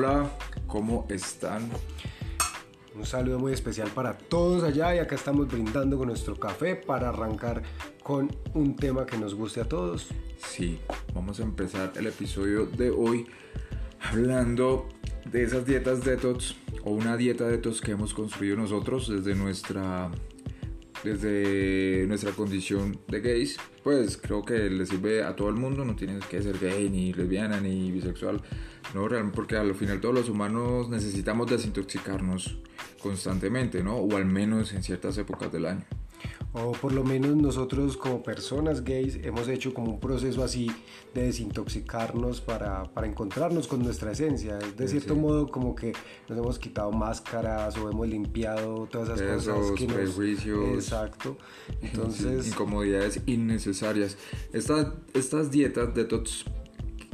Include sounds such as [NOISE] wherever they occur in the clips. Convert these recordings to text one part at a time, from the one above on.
hola, ¿cómo están? Un saludo muy especial para todos allá y acá estamos brindando con nuestro café para arrancar con un tema que nos guste a todos. Sí, vamos a empezar el episodio de hoy hablando de esas dietas detox o una dieta detox que hemos construido nosotros desde nuestra desde nuestra condición de gays, pues creo que le sirve a todo el mundo, no tienes que ser gay, ni lesbiana, ni bisexual, no, realmente porque al final todos los humanos necesitamos desintoxicarnos constantemente, ¿no? O al menos en ciertas épocas del año o por lo menos nosotros como personas gays hemos hecho como un proceso así de desintoxicarnos para, para encontrarnos con nuestra esencia. De cierto modo como que nos hemos quitado máscaras o hemos limpiado todas esas cosas. Que prejuicios. Exacto. [LAUGHS] Entonces... Incomodidades innecesarias. Estas, estas dietas detox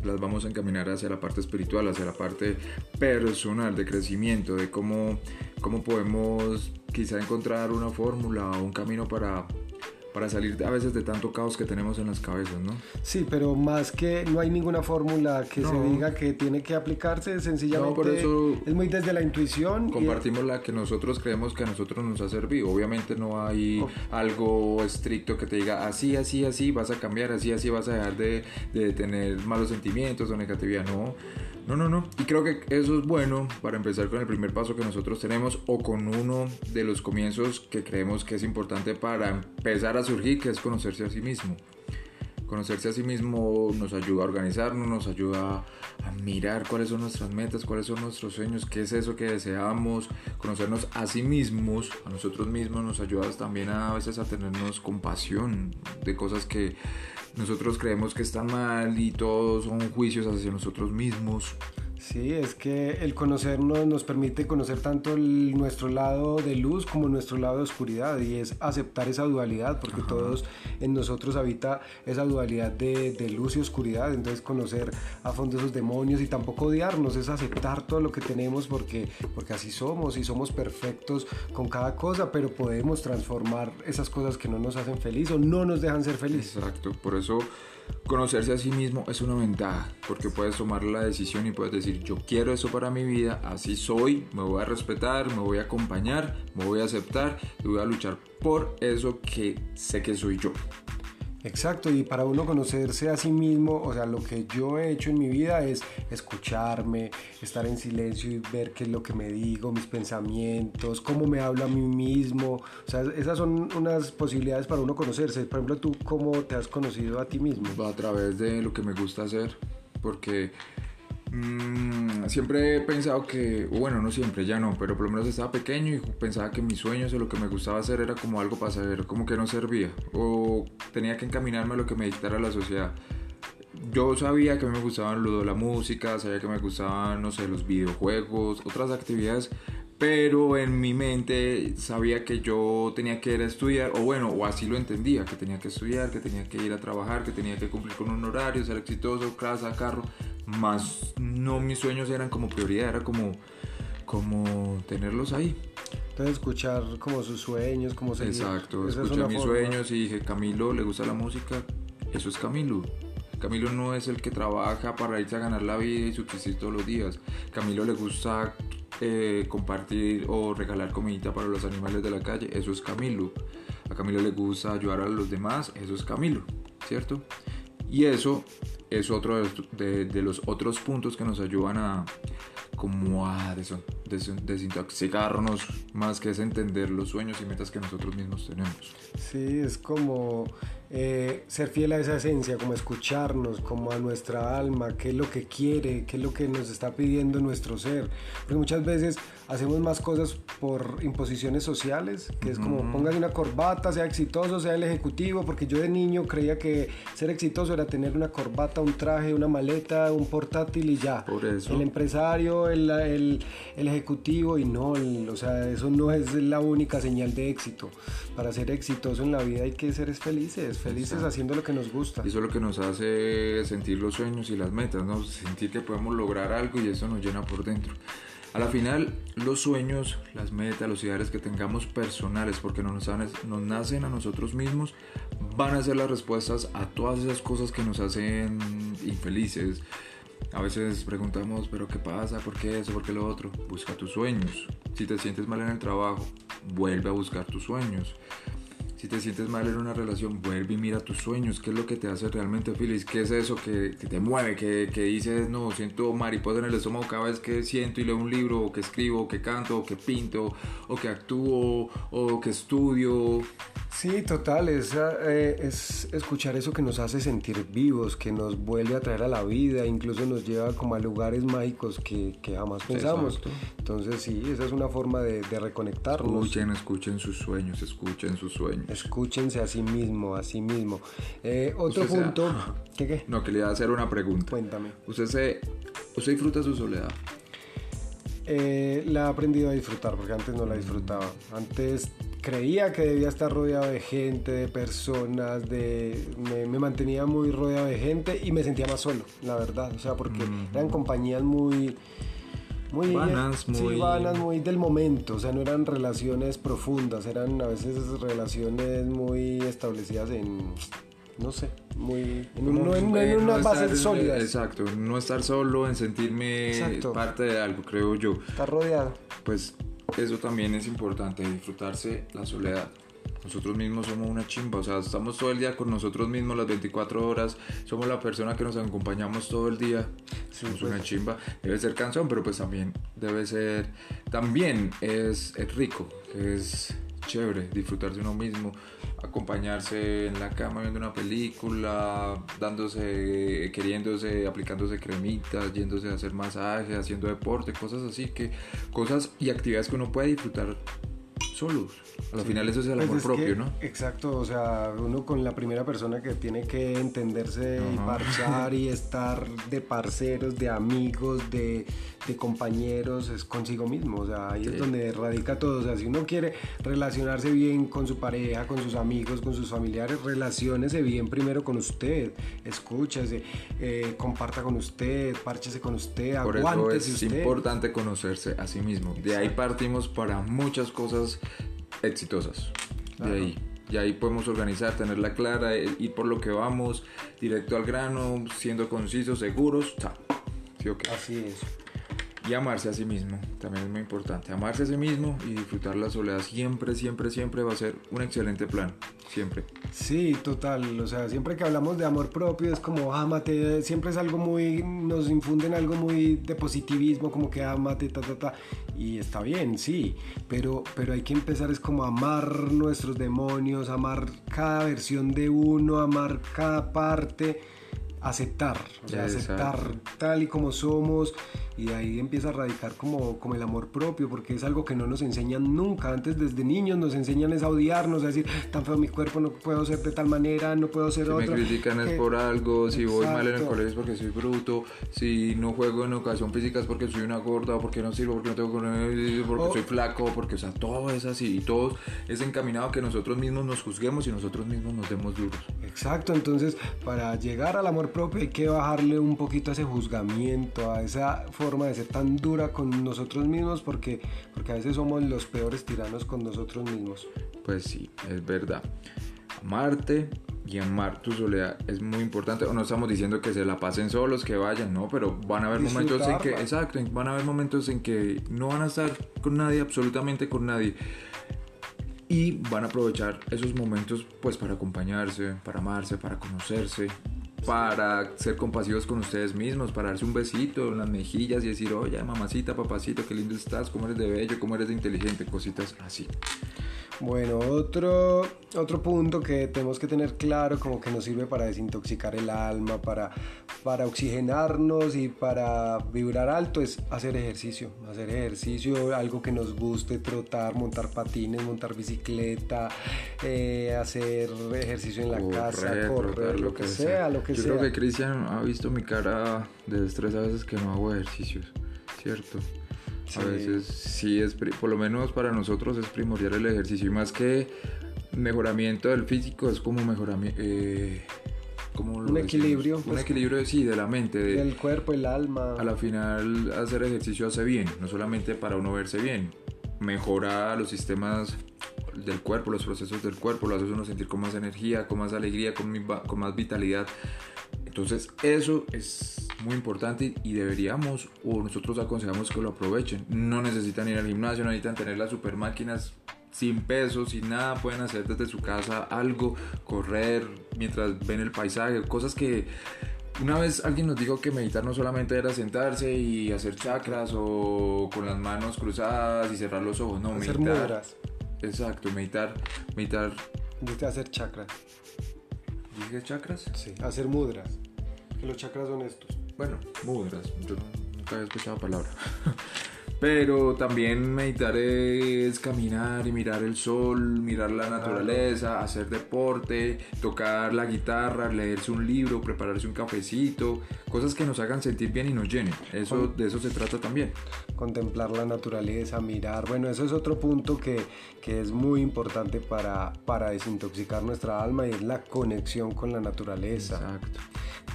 las vamos a encaminar hacia la parte espiritual, hacia la parte personal de crecimiento, de cómo, cómo podemos quizá encontrar una fórmula o un camino para para salir a veces de tanto caos que tenemos en las cabezas, ¿no? Sí, pero más que no hay ninguna fórmula que se diga que tiene que aplicarse, sencillamente no, por eso es muy desde la intuición. Compartimos la que nosotros creemos que a nosotros nos ha servido. Obviamente no hay algo estricto que te diga así, así, así vas a cambiar, así, así vas a dejar de, de tener malos sentimientos o negatividad, no no, no, no. Y creo que eso es bueno para empezar con el primer paso que nosotros tenemos o con uno de los comienzos que creemos que es importante para empezar a surgir, que es conocerse a sí mismo. Conocerse a sí mismo nos ayuda a organizarnos, nos ayuda a mirar cuáles son nuestras metas, cuáles son nuestros sueños, qué es eso que deseamos. Conocernos a sí mismos, a nosotros mismos, nos ayuda también a, veces a tenernos compasión de cosas que nosotros creemos que están mal y todos son juicios hacia nosotros mismos. Sí, es que el conocernos nos permite conocer tanto nuestro lado de luz como nuestro lado de oscuridad y es aceptar esa dualidad porque todos en nosotros habita esa dualidad de, de, luz y oscuridad, entonces conocer a fondo esos demonios y tampoco odiarnos, es aceptar todo lo que tenemos porque, porque así somos y somos perfectos con cada cosa, pero podemos transformar esas cosas que no nos hacen feliz o no nos dejan ser felices. Exacto, por eso conocerse a sí mismo es una ventaja, porque puedes tomar la decisión y puedes decir, yo quiero eso para mi vida, así soy, me voy a respetar, me voy a acompañar, me voy a aceptar y voy a luchar por eso que sé que soy yo. Exacto, y para uno conocerse a sí mismo, o sea, lo que yo he hecho en mi vida es escucharme, estar en silencio y ver qué es lo que me digo, mis pensamientos, cómo me hablo a mí mismo. O sea, esas son unas posibilidades para uno conocerse. Por ejemplo, tú, ¿cómo te has conocido a ti mismo? A través de lo que me gusta hacer, porque Mm, siempre he pensado que, bueno, no siempre, ya no, pero por lo menos estaba pequeño y pensaba que mis sueños o lo que me gustaba hacer era como algo pasajero, como que no servía, o tenía que encaminarme a lo que me dictara la sociedad. Yo sabía que a mí me gustaban la música, sabía que me gustaban, no sé, los videojuegos, otras actividades, pero en mi mente sabía que yo tenía que ir a estudiar, o bueno, o así lo entendía, que tenía que estudiar, que tenía que ir a trabajar, que tenía que cumplir con un horario, ser exitoso, casa, carro, más no mis sueños eran como prioridad, era como, como tenerlos ahí. Entonces escuchar como sus sueños, como se Exacto, escuché mis sueños y dije, Camilo, ¿le gusta la música? Eso es Camilo. Camilo no es el que trabaja para irse a ganar la vida y subsistir todos los días. Camilo le gusta eh, compartir o regalar comidita para los animales de la calle. Eso es Camilo. A Camilo le gusta ayudar a los demás. Eso es Camilo, ¿cierto? Y eso es otro de, los otros puntos que nos ayudan a como a desintoxicarnos más que es entender los sueños y metas que nosotros mismos tenemos. Sí, es como eh, ser fiel a esa esencia, como escucharnos, como a nuestra alma, qué es lo que quiere, qué es lo que nos está pidiendo nuestro ser. Porque muchas veces hacemos más cosas por imposiciones sociales, que es como póngase una corbata, sea exitoso, sea el ejecutivo, porque yo de niño creía que ser exitoso era tener una corbata, un traje, una maleta, un portátil y ya. Por eso. El empresario, el, el, el ejecutivo y no, o sea, eso no es la única señal de éxito. Para ser exitoso en la vida hay que ser felices, felices haciendo lo que nos gusta. Y eso es lo que nos hace sentir los sueños y las metas, ¿no? Sentir que podemos lograr algo y eso nos llena por dentro. A la final, los sueños, las metas, los ideales que tengamos personales, porque nos, nos nacen a nosotros mismos, van a ser las respuestas a todas esas cosas que nos hacen infelices. A veces preguntamos, pero ¿qué pasa? ¿Por qué eso? ¿Por qué lo otro? Busca tus sueños. Si te sientes mal en el trabajo, vuelve a buscar tus sueños. Si te sientes mal en una relación, vuelve y mira tus sueños. ¿Qué es lo que te hace realmente feliz? ¿Qué es eso que, te mueve? Que, que, dices, no, siento mariposa en el estómago cada vez que siento y leo un libro, o que escribo, o que canto, o que pinto, o que actúo, o que estudio. Sí, total, es, eh, es, escuchar eso que nos hace sentir vivos, que nos vuelve a traer a la vida, incluso nos lleva como a lugares mágicos que, que jamás pensamos. Entonces sí, esa es una forma de, de, reconectarnos. Escuchen, escuchen sus sueños, escuchen sus sueños. Escúchense a sí mismo, a sí mismo. Eh, otro punto... [LAUGHS] ¿Qué qué? No, que le iba a hacer una pregunta. Cuéntame. ¿Usted, se, usted disfruta su soledad? Eh, la he aprendido a disfrutar porque antes no la disfrutaba. Antes creía que debía estar rodeado de gente, de personas, de, me, mantenía muy rodeado de gente y me sentía más solo, la verdad. O sea, porque eran compañías muy... Muy vanas, muy... vanas, muy del momento, o sea, no eran relaciones profundas, eran a veces relaciones muy establecidas en, no sé, muy en, no, en, una base sólida. Exacto, no estar solo, en sentirme parte de algo, creo yo. Estar rodeado. Pues eso también es importante, disfrutarse la soledad. Nosotros mismos somos una chimba, o sea, estamos todo el día con nosotros mismos las 24 horas, somos la persona que nos acompañamos todo el día. somos una pues. chimba, debe ser canción, pero pues también debe ser, también es, es rico, es chévere disfrutarse uno mismo, acompañarse en la cama viendo una película, dándose, queriéndose, aplicándose cremitas, yéndose a hacer masaje, haciendo deporte, cosas así que cosas y actividades que uno puede disfrutar solos. Al final eso es el pues amor propio, ¿no? Exacto, o sea, uno con la primera persona que tiene que entenderse y marchar y estar de parceros, de amigos, de, de, compañeros, es consigo mismo, o sea, ahí es donde radica todo, o sea, si uno quiere relacionarse bien con su pareja, con sus amigos, con sus familiares, relaciónese bien primero con usted, escúchese, eh, comparta con usted, párchese con usted, Por eso es importante conocerse a sí mismo, de ahí partimos para muchas cosas exitosas. De ahí. Y ahí podemos organizar, tenerla clara, eh, ir por lo que vamos, directo al grano, siendo concisos, seguros. ¿Sí, Así es y amarse a sí mismo, también es muy importante. Amarse a sí mismo y disfrutar la soledad siempre, siempre, siempre va a ser un excelente plan, siempre. Sí, total, o sea, siempre que hablamos de amor propio es como amate, siempre es algo muy, nos infunden algo muy de positivismo, como que amate, ta, ta, ta, y está bien, sí, pero, pero hay que empezar es como amar nuestros demonios, amar cada versión de uno, amar cada parte aceptar, o sea, aceptar tal y como somos y de ahí empieza a radicar como, como el amor propio, porque es algo que no nos enseñan nunca. Antes desde niños nos enseñan es a odiarnos, a decir, tan feo mi cuerpo, no puedo ser de tal manera, no puedo ser si Si me critican es por algo, si voy mal en el colegio es porque soy bruto, si no juego en educación física es porque soy una gorda, porque no sirvo, porque no tengo porque soy flaco, porque, o sea, todo es así y todo es encaminado a que nosotros mismos nos juzguemos y nosotros mismos nos demos duros. Exacto, entonces para llegar al amor hay que bajarle un poquito a ese juzgamiento, a esa forma de ser tan dura con nosotros mismos porque, porque a veces somos los peores tiranos con nosotros mismos. Pues sí, es verdad. Amarte y amar tu soledad es muy importante. O no estamos diciendo que se la pasen solos, que vayan, no, pero van a haber momentos en que, exacto, van a haber momentos en que no van a estar con nadie, absolutamente con nadie. Y van a aprovechar esos momentos pues para acompañarse, para amarse, para conocerse, para ser compasivos con ustedes mismos, para darse un besito en las mejillas y decir, oye, mamacita, papacito, qué lindo estás, cómo eres de bello, cómo eres de inteligente, cositas así. Bueno, otro, otro punto que tenemos que tener claro, como que nos sirve para desintoxicar el alma, para, para oxigenarnos y para vibrar alto, es hacer ejercicio. Hacer ejercicio, algo que nos guste, trotar, montar patines, montar bicicleta, eh, hacer ejercicio en la casa, correr, lo, que, sea, lo que Yo creo que Cristian ha visto mi cara de estrés a veces que no hago ejercicios, ¿cierto? A veces sí es, por lo menos para nosotros es primordial el ejercicio y más que mejoramiento del físico es como mejoramiento... Eh, un equilibrio. un pues, equilibrio, sí, de la mente. del cuerpo, el alma. A la final hacer ejercicio hace bien, no solamente para uno verse bien, mejora los sistemas del cuerpo, los procesos del cuerpo, lo hace uno sentir con más energía, con más alegría, con, con más vitalidad. Entonces eso es muy importante y deberíamos o nosotros aconsejamos que lo aprovechen. No necesitan ir al gimnasio, no necesitan tener las super máquinas sin peso, sin nada, pueden hacer desde su casa algo, correr mientras ven el paisaje, cosas que una vez alguien nos dijo que meditar no solamente era sentarse y hacer chakras o con las manos cruzadas y cerrar los ojos, no, hacer meditar. mudras. Exacto, meditar, meditar. Dice hacer chakras. ¿Dije chakras? Sí, hacer mudras. Que los chakras son estos. Bueno, mudras, yo nunca había escuchado la palabra. [LAUGHS] Pero también meditar es caminar y mirar el sol, mirar la naturaleza, hacer deporte, tocar la guitarra, leerse un libro, prepararse un cafecito, cosas que nos hagan sentir bien y nos llenen. Eso, de eso se trata también. Contemplar la naturaleza, mirar. Bueno, eso es otro punto que, que es muy importante para, para desintoxicar nuestra alma y es la conexión con la naturaleza. Exacto.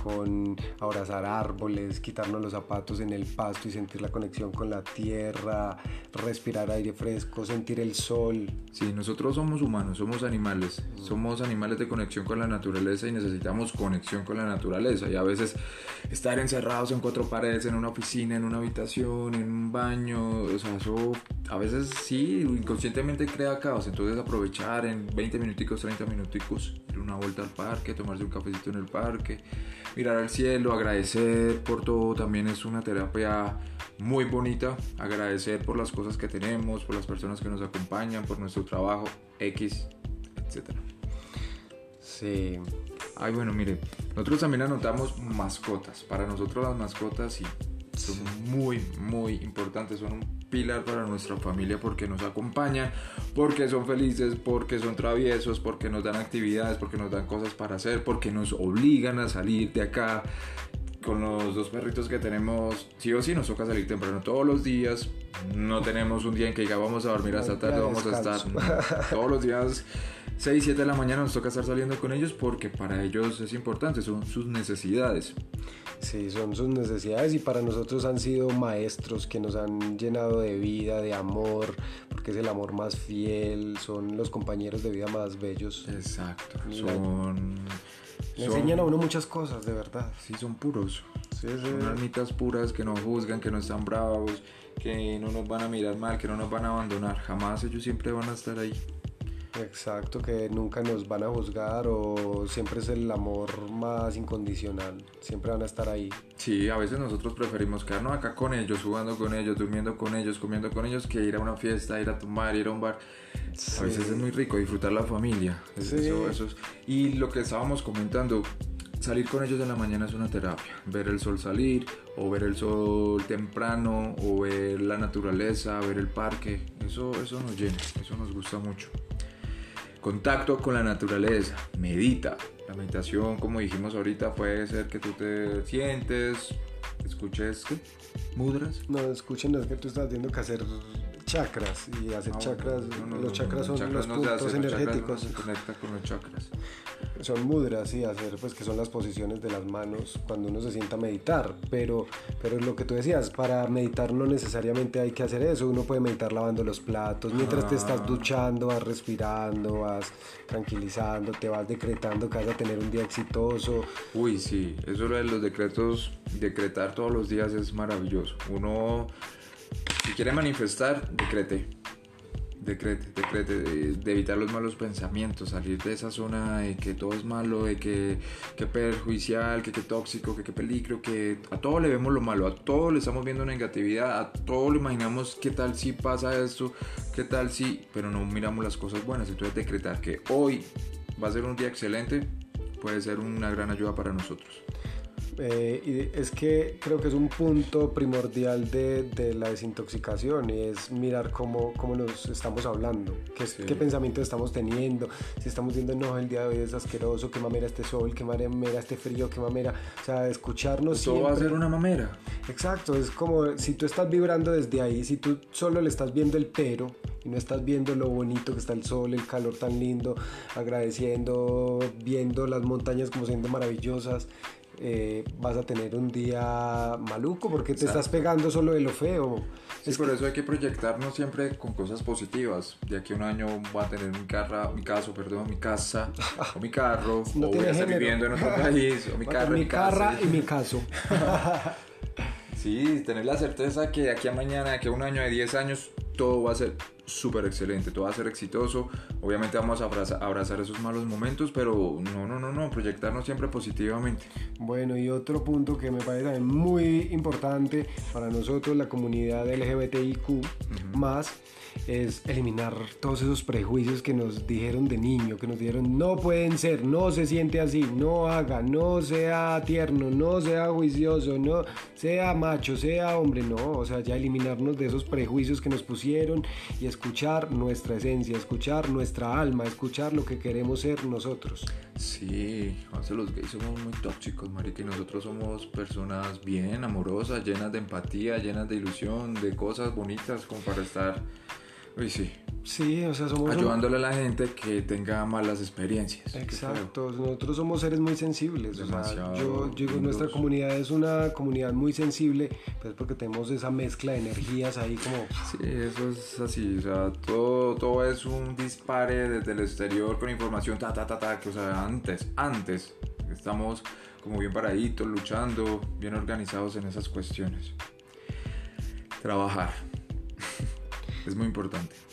Con abrazar árboles, quitarnos los zapatos en el pasto y sentir la conexión con la tierra, respirar aire fresco, sentir el sol. Sí, nosotros somos humanos, somos animales, somos animales de conexión con la naturaleza y necesitamos conexión con la naturaleza. Y a veces estar encerrados en cuatro paredes, en una oficina, en una habitación, en un baño, o sea, eso a veces sí, inconscientemente crea caos. Entonces aprovechar en 20 minuticos, 30 minuticos, ir una vuelta al parque, tomarse un cafecito en el parque, mirar al cielo, agradecer por todo, también es una terapia muy bonita, agradecer por las cosas que tenemos, por las personas que nos acompañan, por nuestro trabajo, X, etcétera. Sí. Ay, bueno, mire, nosotros también anotamos mascotas. Para nosotros las mascotas sí, son muy, muy importantes, son un pilar para nuestra familia porque nos acompañan, porque son felices, porque son traviesos, porque nos dan actividades, porque nos dan cosas para hacer, porque nos obligan a salir de acá. Con los dos perritos que tenemos, sí o sí nos toca salir temprano todos los días. No tenemos un día en que diga vamos a dormir hasta tarde, vamos a estar [LAUGHS] todos los días 6, 7 de la mañana nos toca estar saliendo con ellos porque para ellos es importante, son sus necesidades. Sí, son sus necesidades y para nosotros han sido maestros que nos han llenado de vida, de amor, porque es el amor más fiel, son los compañeros de vida más bellos. Exacto, son... Le enseñan a uno muchas cosas, de verdad. Sí, son puros. Sí, sí. Son almitas puras que no juzgan, que no están bravos, que no nos van a mirar mal, que no nos van a abandonar. Jamás ellos siempre van a estar ahí. Exacto, que nunca nos van a juzgar o siempre es el amor más incondicional, siempre van a estar ahí. Sí, a veces nosotros preferimos quedarnos acá con ellos, jugando con ellos, durmiendo con ellos, comiendo con ellos, que ir a una fiesta, ir a tomar, ir a un bar. A veces es muy rico disfrutar la familia. Sí. Eso, eso es- Y lo que estábamos comentando, salir con ellos en la mañana es una terapia. Ver el sol salir, o ver el sol temprano, o ver la naturaleza, ver el parque. Eso, eso nos llena, eso nos gusta mucho. Contacto con la naturaleza, medita. La meditación, como dijimos ahorita, puede ser que tú te sientes, escuches ¿qué? mudras. No, escuchen, es que tú estás viendo que hacer chakras y hacer Ah, chakras, no, no, los chakras son chakras los puntos los chakras energéticos, no se conecta con los chakras. son mudras y hacer pues que son las posiciones de las manos cuando uno se sienta a meditar, pero pero lo que tú decías, para meditar no necesariamente hay que hacer eso, uno puede meditar lavando los platos, mientras te estás Ah. duchando, vas respirando, vas tranquilizando, te vas decretando que vas a tener un día exitoso, Uy, sí, eso de los decretos, decretar todos los días es maravilloso. Uno, si quiere manifestar, decrete. Decrete, decrete, de, evitar los malos pensamientos, salir de esa zona de que todo es malo, de que, que perjudicial, que, que tóxico, que, que peligro, que a todo le vemos lo malo, a todo le estamos viendo negatividad, a todo le imaginamos qué tal si pasa esto, qué tal si, pero no miramos las cosas buenas. Entonces decretar que hoy va a ser un día excelente puede ser una gran ayuda para nosotros. Eh, y es que creo que es un punto primordial de, de la desintoxicación y es mirar cómo, cómo nos estamos hablando, qué, Sí. qué pensamientos estamos teniendo, si estamos diciendo no, el día de hoy es asqueroso, qué mamera este sol, qué mamera este frío, qué mamera, o sea, escucharnos Todo va a siempre. ser una mamera. Exacto, es como si tú estás vibrando desde ahí, si tú solo le estás viendo el pero y no estás viendo lo bonito que está el sol, el calor tan lindo, agradeciendo, viendo las montañas como siendo maravillosas, eh, vas a tener un día maluco porque te estás pegando solo de lo feo. es por eso hay que proyectarnos siempre con cosas positivas. De aquí a un año voy a tener mi, carra, mi caso, perdón, mi casa, o mi carro, [LAUGHS] o voy a estar viviendo en otro [LAUGHS] país, o mi carro, mi, carra y mi [LAUGHS] caso. sí, tener la certeza que de aquí a mañana, de aquí a un año, de 10 años, todo va a ser súper excelente, todo va a ser exitoso. Obviamente vamos a abrazar, esos malos momentos, pero no, no, no, no, proyectarnos siempre positivamente. Bueno, y otro punto que me parece muy importante para nosotros, la comunidad LGBTIQ, más es eliminar todos esos prejuicios que nos dijeron de niño, que nos dijeron no pueden ser, no se siente así, no haga, no sea tierno, no sea juicioso, no sea macho, sea hombre, no, o sea, ya eliminarnos de esos prejuicios que nos pusieron y escuchar nuestra esencia, escuchar nuestra alma, escuchar lo que queremos ser nosotros. Sí, los gays somos muy tóxicos, marica, nosotros somos personas bien amorosas, llenas de empatía, llenas de ilusión, de cosas bonitas como para estar Uy, sí. Sí, o sea, somos... Ayudándole a la gente que tenga malas experiencias. Exacto, nosotros somos seres muy sensibles. O sea, yo, digo, nuestra comunidad es una comunidad muy sensible, pues porque tenemos esa mezcla de energías ahí como... Sí, eso es así, o sea, todo, todo es un dispare desde el exterior con información, ta, ta, ta, ta, que o sea, antes, antes, estamos como bien paraditos, luchando, bien organizados en esas cuestiones. Trabajar [LAUGHS] es muy importante.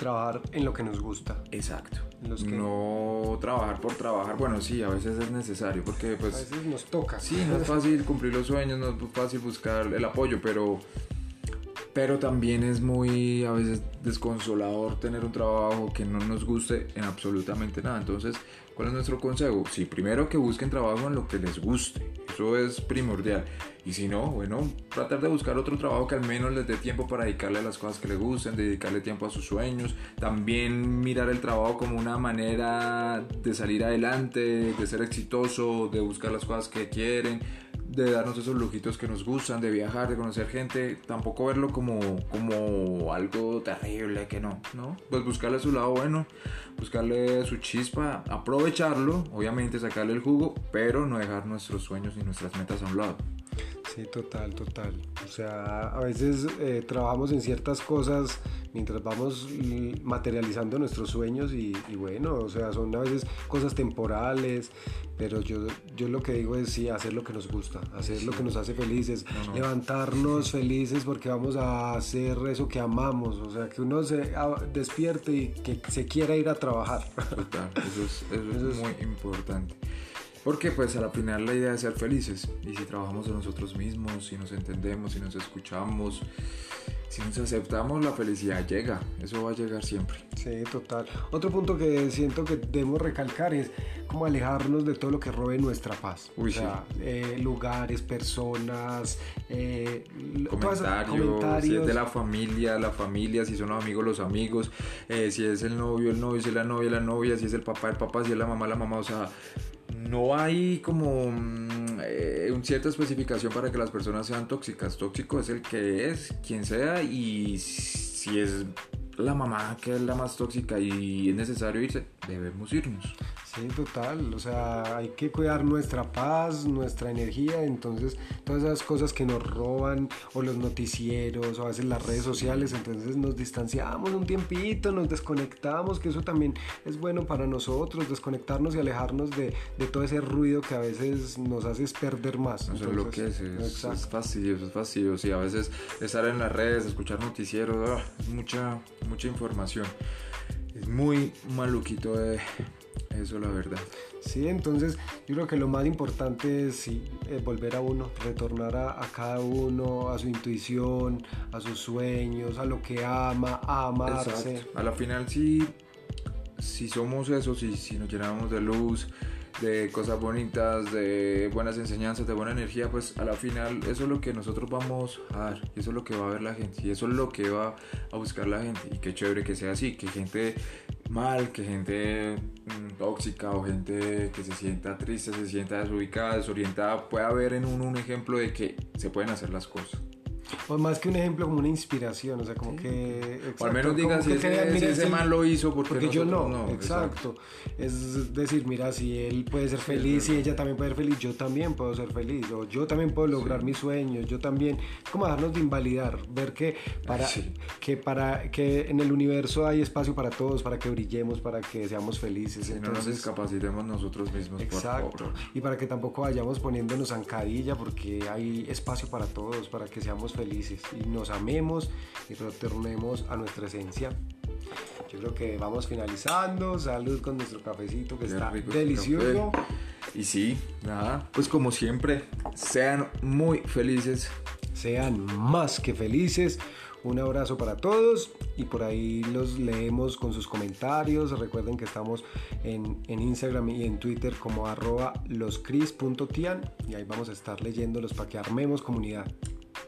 Trabajar en lo que nos gusta. Exacto. No trabajar por trabajar. Bueno, sí, a veces es necesario porque pues... A veces nos toca. Sí, no es fácil cumplir los sueños, no es fácil buscar el apoyo, pero... Pero también es muy a veces desconsolador tener un trabajo que no nos guste en absolutamente nada. Entonces, ¿cuál es nuestro consejo? Sí, primero que busquen trabajo en lo que les guste. Eso es primordial. Y si no, bueno, tratar de buscar otro trabajo que al menos les dé tiempo para dedicarle a las cosas que les gusten, dedicarle tiempo a sus sueños. También mirar el trabajo como una manera de salir adelante, de ser exitoso, de buscar las cosas que quieren de darnos esos lujitos que nos gustan, de viajar, de conocer gente, tampoco verlo como, como algo terrible, que no, ¿no? Pues buscarle su lado bueno, buscarle su chispa, aprovecharlo, obviamente sacarle el jugo, pero no dejar nuestros sueños ni nuestras metas a un lado. Sí, total, total. O sea, a veces eh, trabajamos en ciertas cosas mientras vamos materializando nuestros sueños y, bueno, o sea, son a veces cosas temporales, pero yo, yo lo que digo es sí, hacer lo que nos gusta, hacer lo que nos hace felices, levantarnos felices porque vamos a hacer eso que amamos, o sea, que uno se despierte y que se quiera ir a trabajar. Total, eso es, eso es [LAUGHS] muy importante. Porque pues a la final la idea es ser felices y si trabajamos en nosotros mismos, si nos entendemos, si nos escuchamos, si nos aceptamos, la felicidad llega, eso va a llegar siempre. Sí, total. Otro punto que siento que debemos recalcar es como alejarnos de todo lo que robe nuestra paz. Uy, o sea, eh, lugares, personas, eh, comentarios, si es de la familia, la familia, si son los amigos, los amigos, eh, si es el novio, el novio, si es la novia, la novia, si es el papá, el papá, si es la mamá, la mamá, o sea no hay como mm, eh, una cierta especificación para que las personas sean tóxicas. Tóxico es el que es, quien sea, y si es la mamá que es la más tóxica y es necesario irse, debemos irnos. Sí, total. O sea, hay que cuidar nuestra paz, nuestra energía. Entonces, todas esas cosas que nos roban, o los noticieros, o a veces las redes sociales, entonces nos distanciamos un tiempito, nos desconectamos, que eso también es bueno para nosotros, desconectarnos y alejarnos de, de todo ese ruido que a veces nos hace perder más. Eso es lo que es, es, fastidioso, es fastidioso. Y a veces estar en las redes, escuchar noticieros, ah, mucha, mucha información. Es muy maluquito de eso la verdad. Sí, entonces yo creo que lo más importante es volver a uno, retornar a, cada uno, a su intuición, a sus sueños, a lo que ama, a amarse. A la final si, si somos eso, si, si nos llenamos de luz, de cosas bonitas, de buenas enseñanzas, de buena energía, pues a la final eso es lo que nosotros vamos a dar, eso es lo que va a ver la gente, y eso es lo que va a buscar la gente, y qué chévere que sea así, que gente mal, que gente mm, tóxica o gente que se sienta triste, se sienta desubicada, desorientada, pueda ver en uno un ejemplo de que se pueden hacer las cosas. O más que un ejemplo, como una inspiración, o sea, como que... o al menos diga si, ese, man lo hizo porque, yo no. exacto. Es decir, mira, si él puede ser feliz y ella también puede ser feliz, yo también puedo ser feliz, o yo también puedo lograr mis sueños, yo también... Es como dejarnos de invalidar, ver que para, que para que en el universo hay espacio para todos, para que brillemos, para que seamos felices. Y no nos discapacitemos nosotros mismos, exacto. Y para que tampoco vayamos poniéndonos zancadilla, porque hay espacio para todos, para que seamos felices y nos amemos y retornemos a nuestra esencia. Yo creo que vamos finalizando. Salud con nuestro cafecito que está delicioso. Y sí, nada, pues como siempre, sean muy felices. Sean más que felices. Un abrazo para todos y por ahí los leemos con sus comentarios. Recuerden que estamos en, en Instagram y en Twitter como arroba loscris.tian y ahí vamos a estar leyéndolos para que armemos comunidad.